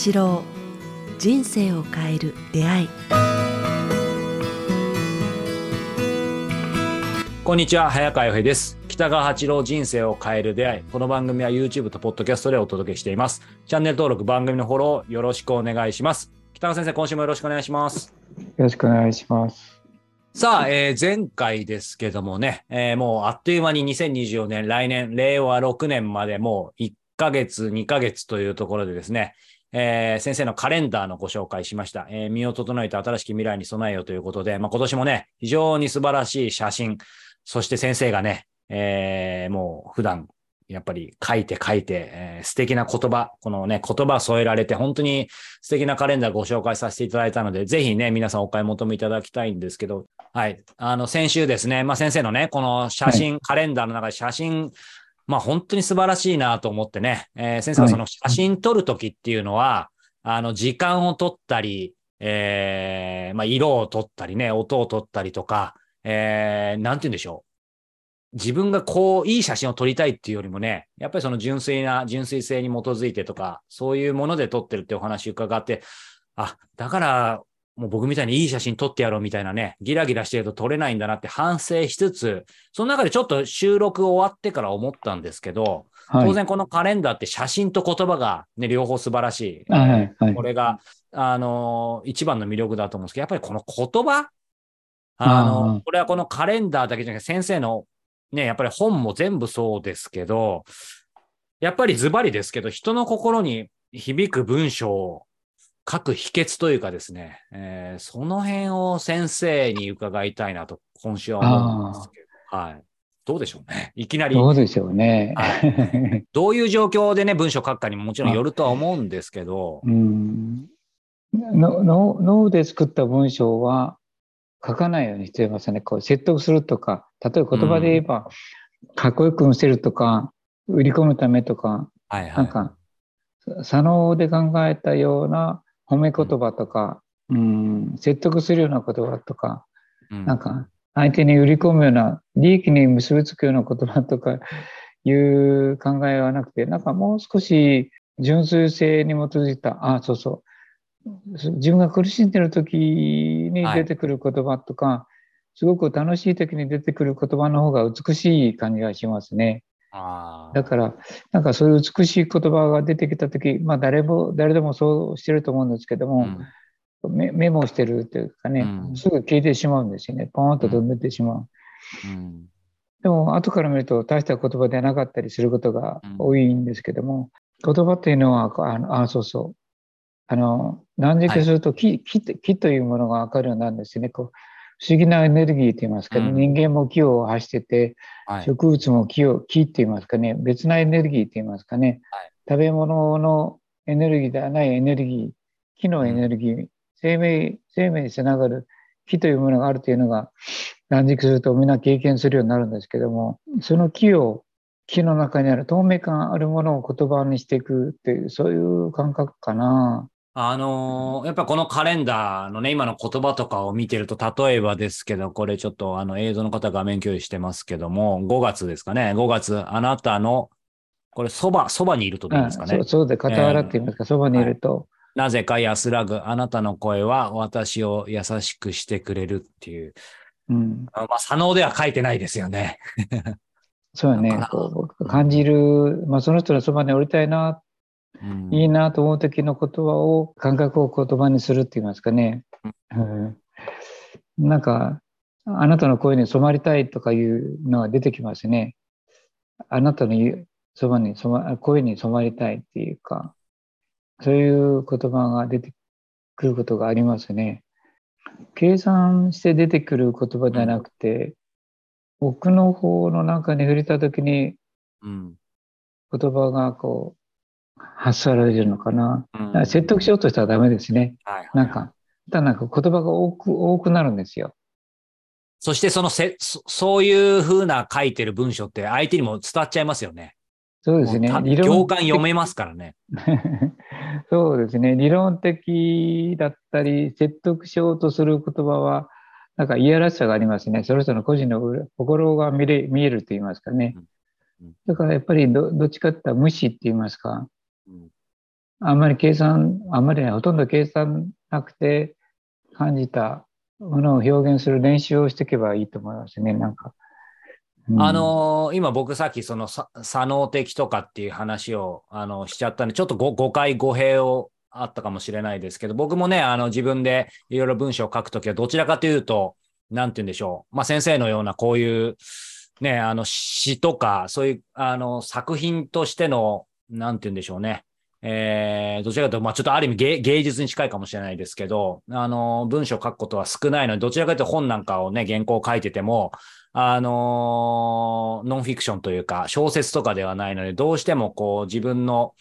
八郎人生を変える出会い。こんにちは早川洋平です。北川八郎人生を変える出会い。この番組は YouTube と Podcast でお届けしています。チャンネル登録番組のフォローよろしくお願いします。北川先生今週もよろしくお願いします。よろしくお願いします。さあ、えー、前回ですけどもね、えー、もうあっという間に2024年、来年、令和6年までもう1ヶ月、2ヶ月というところでですね、えー、先生のカレンダーのご紹介しました。えー、身を整えて新しき未来に備えようということで、まあ、今年もね、非常に素晴らしい写真、そして先生がね、えー、もう普段やっぱり書いて書いて、えー、素敵な言葉、このね、言葉添えられて、本当に素敵なカレンダーご紹介させていただいたので、ぜひね、皆さんお買い求めいただきたいんですけど、はい。あの、先週ですね、まあ先生のね、この写真、はい、カレンダーの中で写真、まあ本当に素晴らしいなと思ってね、えー、先生はその写真撮るときっていうのは、はい、あの、時間を撮ったり、えー、まあ色を撮ったりね、音を撮ったりとか、えー、なんて言うんでしょう。自分がこう、いい写真を撮りたいっていうよりもね、やっぱりその純粋な、純粋性に基づいてとか、そういうもので撮ってるってお話伺って、あ、だから、もう僕みたいにいい写真撮ってやろうみたいなね、ギラギラしてると撮れないんだなって反省しつつ、その中でちょっと収録終わってから思ったんですけど、はい、当然このカレンダーって写真と言葉がね、両方素晴らしい。はいはい、これが、あのー、一番の魅力だと思うんですけど、やっぱりこの言葉あの、これはこのカレンダーだけじゃなくて先生のね、やっぱり本も全部そうですけど、やっぱりズバリですけど、人の心に響く文章を書く秘訣というかですね、えー、その辺を先生に伺いたいなと、今週は思うんですけど、はい。どうでしょうね。いきなり。どうでしょうね。はい、どういう状況でね、文章を書くかにももちろんよるとは思うんですけど。うん脳で作った文章は書かないようにしてますね。こう説得するとか、例えば言葉で言えば、かっこよく見せるとか、売り込むためとか、はいはい、なんか、左脳で考えたような褒め言葉とか、うん、説得するような言葉とか、うん、なんか、相手に売り込むような、利益に結びつくような言葉とかいう考えはなくて、なんかもう少し純粋性に基づいた、あ、そうそう、自分が苦しんでる時に出てくる言葉とか、はいすごく楽しい時に出てくる言葉の方が美しい感じがしますね。だから、なんかそういう美しい言葉が出てきた時、まあ誰も、誰でもそうしてると思うんですけども、うん、メメモしてるというかね、うん、すぐ消えてしまうんですよね。ポーンと飛んでてしまう。うん、でも、後から見ると大した言葉ではなかったりすることが多いんですけども、言葉っていうのは、あのあ、そうそう。あの、何時かすると木、はい、木木というものがわかるようになるんですよね。こう不思議なエネルギーと言いますか、ね、うん、人間も木を発してて、はい、植物も木を、木って言いますかね、別なエネルギーって言いますかね、はい、食べ物のエネルギーではないエネルギー、木のエネルギー、うん、生命、生命につながる木というものがあるというのが、断食するとみんな経験するようになるんですけども、その木を、木の中にある透明感あるものを言葉にしていくっていう、そういう感覚かな。あのー、やっぱこのカレンダーのね、今の言葉とかを見てると、例えばですけど、これちょっとあの映像の方画面共有してますけども、5月ですかね、5月、あなたの、これ、そば、そばにいるとでいいですかね。そうそうで、傍らって言いますか、そ、ば、にいると、はい。なぜか安らぐ、あなたの声は私を優しくしてくれるっていう。うん。まあ、左脳では書いてないですよね。そうよね。こう感じる、まあ、その人のそばに降りたいないいなと思う時の言葉を感覚を言葉にするって言いますかね、うん、なんかあなたの声に染まりたいとかいうのが出てきますね。あなたのそばに染ま声に染まりたいっていうかそういう言葉が出てくることがありますね。計算して出てくる言葉じゃなくて、奥の方の中に触れた時に、言葉がこう発されるのかな。うん、説得しようとしたらダメですね。はいはい、なんか、ただなんか言葉が多く、多くなるんですよ。そしてそのせ、そういうふうな書いてる文章って相手にも伝わっちゃいますよね。そうですね。行間読めますからね。そうですね。理論的だったり、説得しようとする言葉は、なんかいやらしさがありますね。その人の個人の心が見れ見えると言いますかね。だからやっぱりどどっちかって言ったら無視って言いますか。あんまり計算、あんまりね、ほとんど計算なくて感じたものを表現する練習をしていけばいいと思いますね、なんか。あ、のー今僕さっきその左脳的とかっていう話をあのしちゃったんで、ちょっと誤解語弊をあったかもしれないですけど、僕もね、あの自分でいろいろ文章を書くときはどちらかというと、なんて言うんでしょう。まあ先生のようなこういうね、あの詩とか、そういうあの作品としての、なんて言うんでしょうね。えー、どちらかというと、まあちょっとある意味芸芸術に近いかもしれないですけど、あの、文章を書くことは少ないので、どちらかというと本なんかをね、原稿を書いてても、あのーノンフィクションというか、小説とかではないので、どうしてもこう自分の、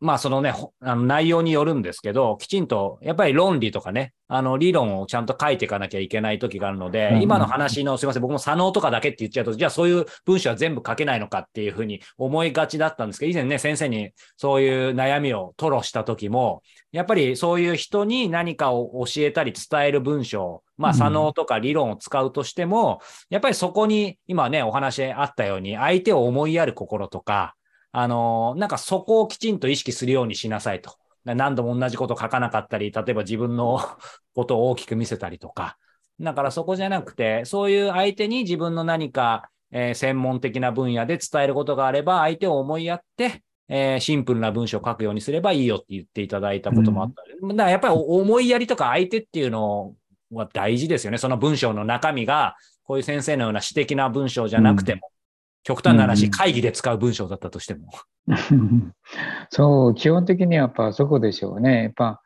まあそのね、ほあの内容によるんですけど、きちんと、やっぱり論理とかね、あの理論をちゃんと書いていかなきゃいけない時があるので、うん今の話の、すいません、僕も左脳とかだけって言っちゃうと、じゃあそういう文章は全部書けないのかっていうふうに思いがちだったんですけど、以前ね、先生にそういう悩みを吐露した時も、やっぱりそういう人に何かを教えたり伝える文章、まあ、うん左脳とか理論を使うとしても、やっぱりそこに、今ね、お話あったように、相手を思いやる心とか、あのなんかそこをきちんと意識するようにしなさいと。何度も同じこと書かなかったり、例えば自分の ことを大きく見せたりとか。だからそこじゃなくて、そういう相手に自分の何か、えー専門的な分野で伝えることがあれば、相手を思いやって、えーシンプルな文章を書くようにすればいいよって言っていただいたこともあったので。だからやっぱり思いやりとか相手っていうのは大事ですよね。その文章の中身が、こういう先生のような詩的な文章じゃなくても、極端な話、うん会議で使う文章だったとしても。そう、基本的にはやっぱそこでしょうね。やっぱ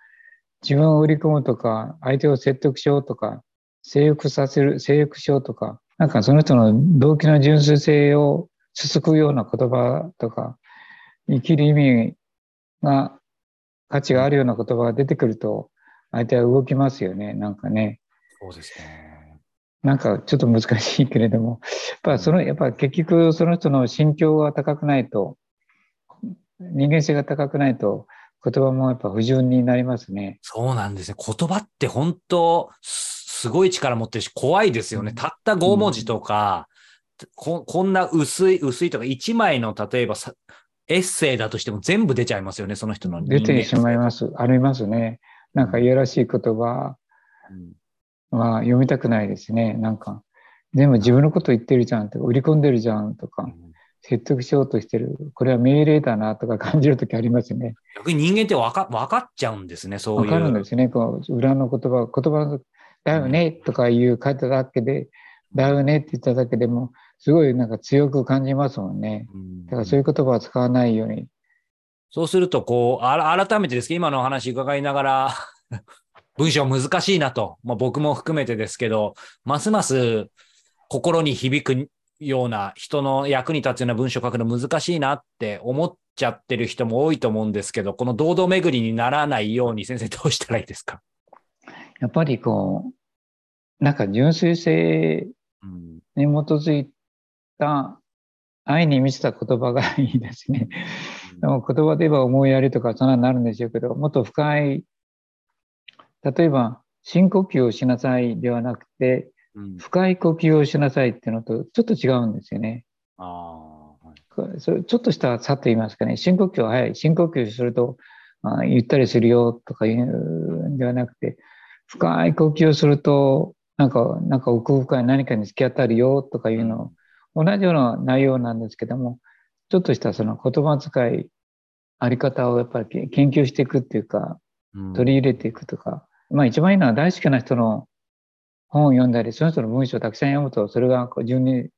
自分を売り込むとか、相手を説得しようとか、制服させる、制服しようとか、なんかその人の動機の純粋性をつつくような言葉とか、生きる意味が、価値があるような言葉が出てくると、相手は動きますよね。なんかね。そうですね。なんかちょっと難しいけれども、やっぱその、やっぱ結局その人の心境が高くないと、人間性が高くないと、言葉もやっぱ不純になりますね。そうなんですね。言葉って本当、すすごい力持ってるし、怖いですよね。たった5文字とか、ここんな薄い、薄いとか、1枚の、例えばさエッセイだとしても全部出ちゃいますよね、その人の出てしまいます。ありますね。なんかいやらしい言葉うんは読みたくないですね。なんか、全部自分のこと言ってるじゃんとか、売り込んでるじゃんとか、説得しようとしてる。これは命令だなとか感じるときありますね。逆に人間ってわかわかっちゃうんですね、そういう。わかるんですね。こう裏の言葉、言葉のだよねとかいう書いただけで、だよねって言っただけでも、すごいなんか強く感じますもんね。うんだからそういう言葉は使わないように。そうすると、こう、あら改めてですけど、今のお話伺いながら、文章難しいなと、まあ、僕も含めてですけど、ますます心に響くような、人の役に立つような文章を書くの難しいなって思っちゃってる人も多いと思うんですけど、この堂々巡りにならないように先生どうしたらいいですか、やっぱりこう、なんか純粋性うん。に基づいた愛に満ちた言葉がいいですね。でも言葉で言えば思いやりとかそんなになるんでしょうけど、もっと深い、例えば深呼吸をしなさいではなくて、うん。深い呼吸をしなさいっていうのとちょっと違うんですよね。あーはい。それちょっとした差と言いますかね、深呼吸は早い。深呼吸すると、あゆったりするよとかいうんではなくて、深い呼吸をすると、なんか、なんか奥深い何かに突き当たるよとかいうの、同じような内容なんですけども、ちょっとしたその言葉遣い、あり方をやっぱりけ研究していくっていうか、うん。取り入れていくとか、まあ一番いいのは大好きな人の本を読んだり、その人の文章をたくさん読むと、それがこう順に伝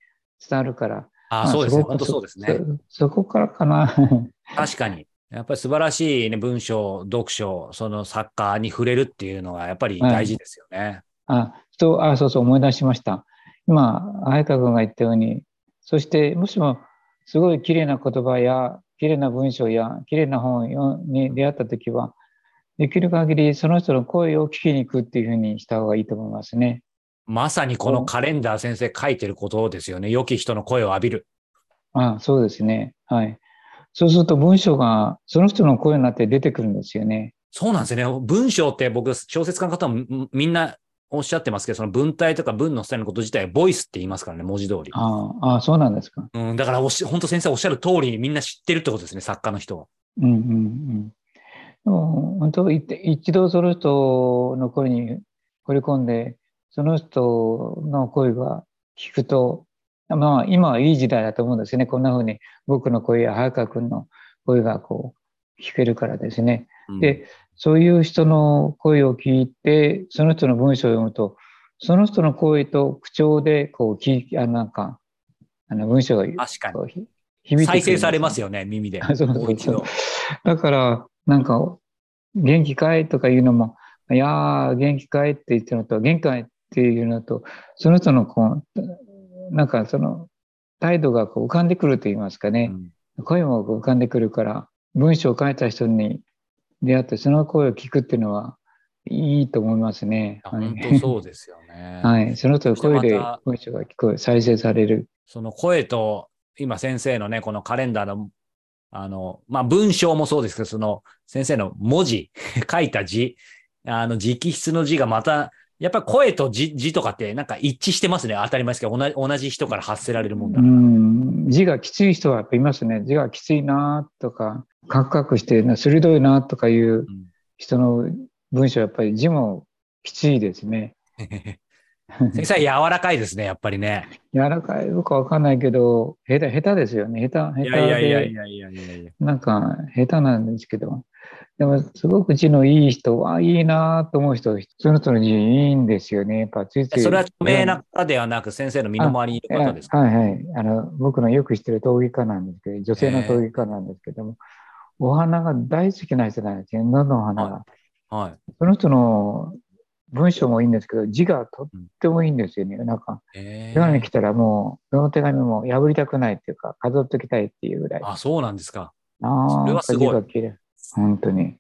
わるから、あーそうですね。まあ本当そうですね。そそこからかな。確かに。やっぱり素晴らしい、ね、文章、読書、その作家に触れるっていうのがやっぱり大事ですよね。あ、と、あ、そうそう思い出しました。今、早川君が言ったように、そして、もしも、すごい綺麗な言葉や、綺麗な文章や、綺麗な本よに出会ったときは、できる限りその人の声を聞きに行くっていうふうにした方がいいと思いますね。まさにこのカレンダー先生書いてることですよね。良き人の声を浴びる。あ、そうですね。はい。そうすると文章がその人の声になって出てくるんですよね。そうなんですよね。文章って僕、小説家の方もんみんなおっしゃってますけど、その文体とか文のスタイルのこと自体はボイスって言いますからね、文字通り。ああ、そうなんですか。うん、だからおし、本当先生おっしゃる通りみんな知ってるってことですね、作家の人は。うんうんうん。でも本当一一度その人の声に惚れ込んで、その人の声が聞くと、まあ今はいい時代だと思うんですよね。こんな風に僕の声や早川君の声がこう聞けるからですね。うんで、そういう人の声を聞いて、その人の文章を読むと、その人の声と口調でこう聞いあなんか、あの文章が響いてくるんです再生されますよね、耳で。そうそうそう。だから、なんか、元気かいとか言うのも、いやー、元気かいって言ってるのと、元気かいっていうのと、その人のこう、なんかその、態度がこう浮かんでくると言いますかうね、ん声も浮かんでくるから、文章を書いた人に出会って、その声を聞くっていうのは、いいと思いますね。はい本当そうですよね。はい。その人の声で文章が聞こえ、再生される。その声と、今先生のね、このカレンダーの、あの、まあ、文章もそうですけど、その先生の文字、書いた字、あの、直筆の字がまた、やっぱり声と字字とかってなんか一致してますね。当たり前ですけど、同じ同じ人から発せられるもんだうから。ん、字がきつい人はやっぱいますね。字がきついなとか、カクカクしてな鋭いなとかいううん人の文章はやっぱり字もきついですね。先生は柔らかいですね、やっぱりね。柔らかいのかわかんないけど、下手、下手ですよね。下手、下手いやいやいやいで、やいやいやいや。なんか下手なんですけど、でもすごく字のいい人は、いいなと思う人、その人の字いいんですよね。やっぱついつい。それは著名な方ではなく、先生の身の回りにいる方ですか、はいはい。あの、僕のよく知ってる陶芸家なんですけど、女性の陶芸家なんですけども、お花が大好きな人なんですよ。どのお花が。はい。その人の文章もいいんですけど、字がとってもいいんですよね。なんか、え手紙来たらもう、どの手紙も破りたくないっていうか、飾っときたいっていうぐらい。あ、そうなんですか。あそれはすごい。本当に。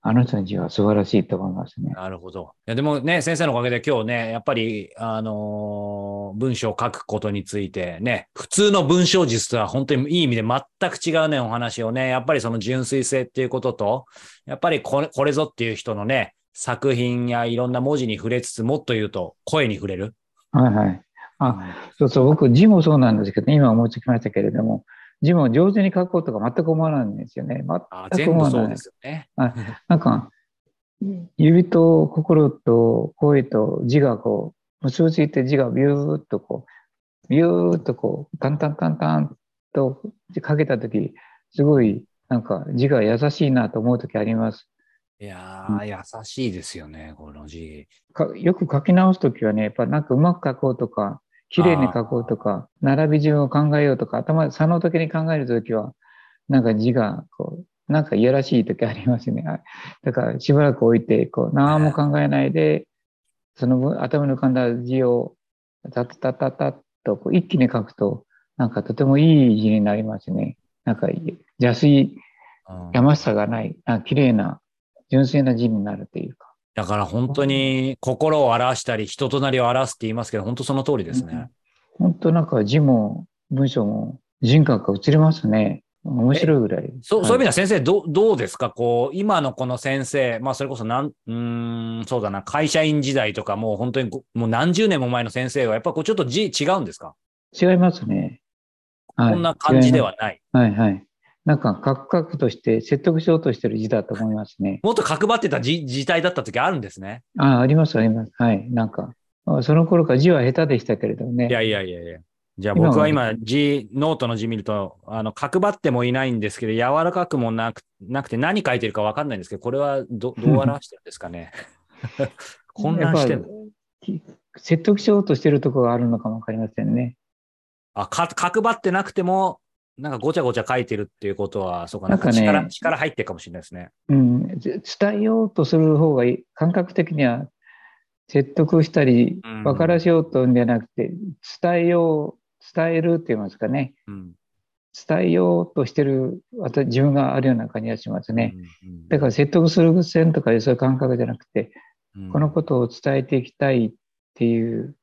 あの人の字は素晴らしいと思いますね。なるほど。いや、でもね、先生のおかげで今日ね、やっぱり、あのー文章を書くことについてね、普通の文章術とは本当にいい意味で全く違うね、お話をね、やっぱりその純粋性っていうことと、やっぱりこれこれぞっていう人のね、作品やいろんな文字に触れつつ、もっと言うと声に触れる？はいはい。あ、そうそう、僕字もそうなんですけど、今思いつきましたけれども、字も上手に書こうとか全く思わないんですよね。あ全く思わないそうで。すよね。なんか、指と心と声と字がこう、結びついて字がビューっとこう、ビューっとこう、タンタンタンタンと書けたとき、すごいなんか字が優しいなと思うときあります。いやー、優しいですよね、この字。かよく書き直すときはね、やっぱなんかうまく書こうとか、綺麗に書こうとか、並び順を考えようとか、頭で差の時に考えるときは、なんか字がこう、なんかいやらしい時ありますね。あだからしばらく置いて、こう、何も考えないで、その分頭に浮かんだ字を、タタタタタッとこう一気に書くと、なんかとてもいい字になりますね。なんか邪推、うんやましさがない、あ綺麗な、純粋な字になるというか。だから本当に心を表したり人となりを表すって言いますけど、本当その通りですね。本当なんか字も文章も人格が映りますね。面白いぐらい。そう、そういう意味ではは先生、どう、どうですか？こう、今のこの先生、まあそれこそなん、うーん、そうだな、会社員時代とかもう本当にごもう何十年も前の先生は、やっぱこうちょっと字違うんですか、い違いますね。はいこんな感じではない。はいはい。なんか、カクカクとして説得しようとしてる字だと思いますね。もっと角張ってた字字体だった時あるんですね。ああ、ありますあります。はい。なんか、あその頃から字は下手でしたけれどもね。いやいやいやいや。じゃあ僕は今字、ノートの字見ると、あの、角張ってもいないんですけど、柔らかくもなく、なくて何書いてるかわかんないんですけど、これはど、どう表してるんですかね。混乱してる説得しようとしてるところがあるのかもわかりませんね。あ、か、角張ってなくても、なんかごちゃごちゃ書いてるっていうことは、そうかな。なんかね力、力入ってるかもしれないですね。うん。ぜ伝えようとする方がいい。感覚的には説得したりうん、分からしようとんじゃなくて、伝えよう、伝えるって言いますかね。うん。伝えようとしてる私自分があるような感じがしますね。うん。だから説得する線とかそういう感覚じゃなくて、うんこのことを伝えていきたいっていう。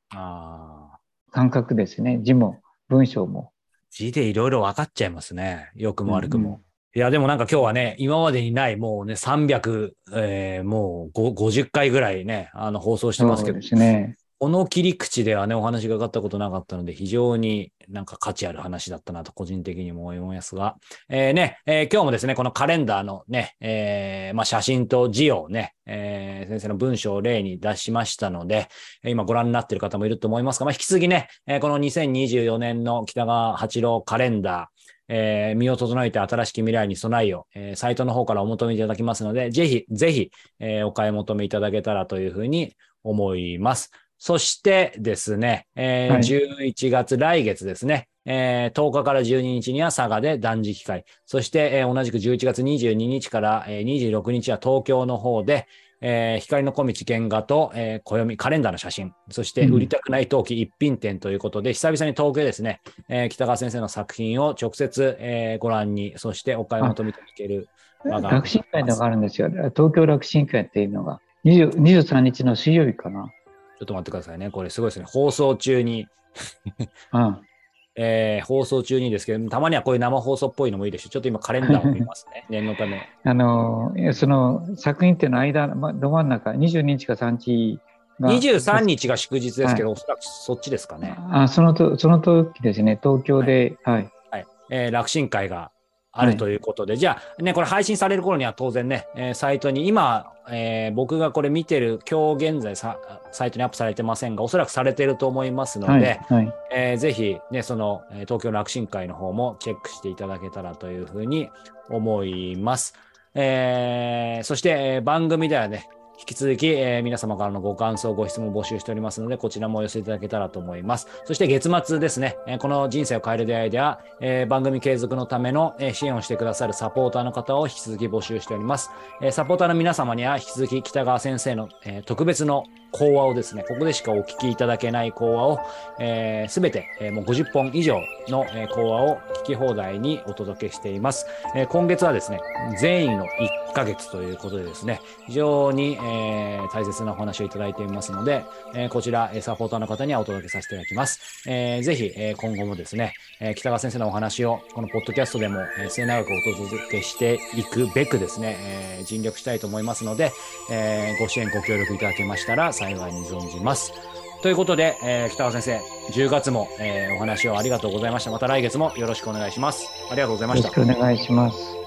感覚ですね。字も文章も。字でいろいろ分かっちゃいますね。良くも悪くも。いや、でもなんか今日はね、今までにない、もうね、300、えーもうご50回ぐらいね、あの、放送してますけどそうで、すね。この切り口ではね、お話がかかったことなかったので、非常になんか価値ある話だったなと、個人的にも思いますが、えー、ね、えー、今日もですね、このカレンダーのね、えー、まあ、写真と字をね、えー、先生の文章を例に出しましたので、今ご覧になっている方もいると思いますが、まあ、引き続きね、え、この2024年の北川八郎カレンダー、えー、身を整えて新しき未来に備えよう、えー、サイトの方からお求めいただきますので、ぜひ、ぜひ、えー、お買い求めいただけたらというふうに思います。そしてですね、えーはい、11月、来月ですね、えー、10日から12日には佐賀で断食会。そして、えー、同じく11月22日から、えー、26日は東京の方で、えー、光の小道原画と、えー、暦、カレンダーの写真、そして売りたくない陶器一品展ということで、うん、久々に東京ですね、えー、北川先生の作品を直接、えー、ご覧に、そしてお買い求めいただける楽神会のがあるんですよ。東京楽神会っていうのが、23日の水曜日かな。ちょっと待ってくださいね。これすごいですね。放送中にうん、えー、放送中にですけど、たまにはこういう生放送っぽいのもいいですし、ちょっと今カレンダーを見ますね。念のため。あの、その作品っていうの間、ま、ど真ん中、22日か3日が。23日が祝日ですけど、はい、おそらくそっちですかね。あそのとその時ですね、東京で、はい。はい、はい、えー、楽神会があるということで、はい、じゃあね、これ配信される頃には当然ね、えー、サイトに今、えー、僕がこれ見てる、今日現在さサイトにアップされてませんが、おそらくされてると思いますので、はいはい、えー、ぜひね、その、東京楽神会の方もチェックしていただけたらというふうに思います。えー、そして、番組ではね、引き続き、えー、皆様からのご感想、ご質問を募集しておりますので、こちらもお寄せいただけたらと思います。そして月末ですね、えー、この人生を変える出会いでは、えー、番組継続のための、え支援をしてくださるサポーターの方を引き続き募集しております。えサポーターの皆様には引き続き北川先生の、え特別の講話をですね、ここでしかお聞きいただけない講話を、えー、全て、えー、もう50本以上の、えー、講話を聞き放題にお届けしています。えー、今月はですね、善意の1ヶ月ということでですね、非常に、えー、大切なお話をいただいていますので、えー、こちら、サポーターの方にはお届けさせていただきます。えー、ぜひ、えー、今後もですね、えー、北川先生のお話を、このポッドキャストでも、えー、末永くお届けしていくべくですね、えー、尽力したいと思いますので、えー、ご支援、ご協力いただけましたら、幸いに存じます。ということで、えー、北川先生、10月も、えー、お話をありがとうございました。また来月もよろしくお願いします。ありがとうございました。よろしくお願いします。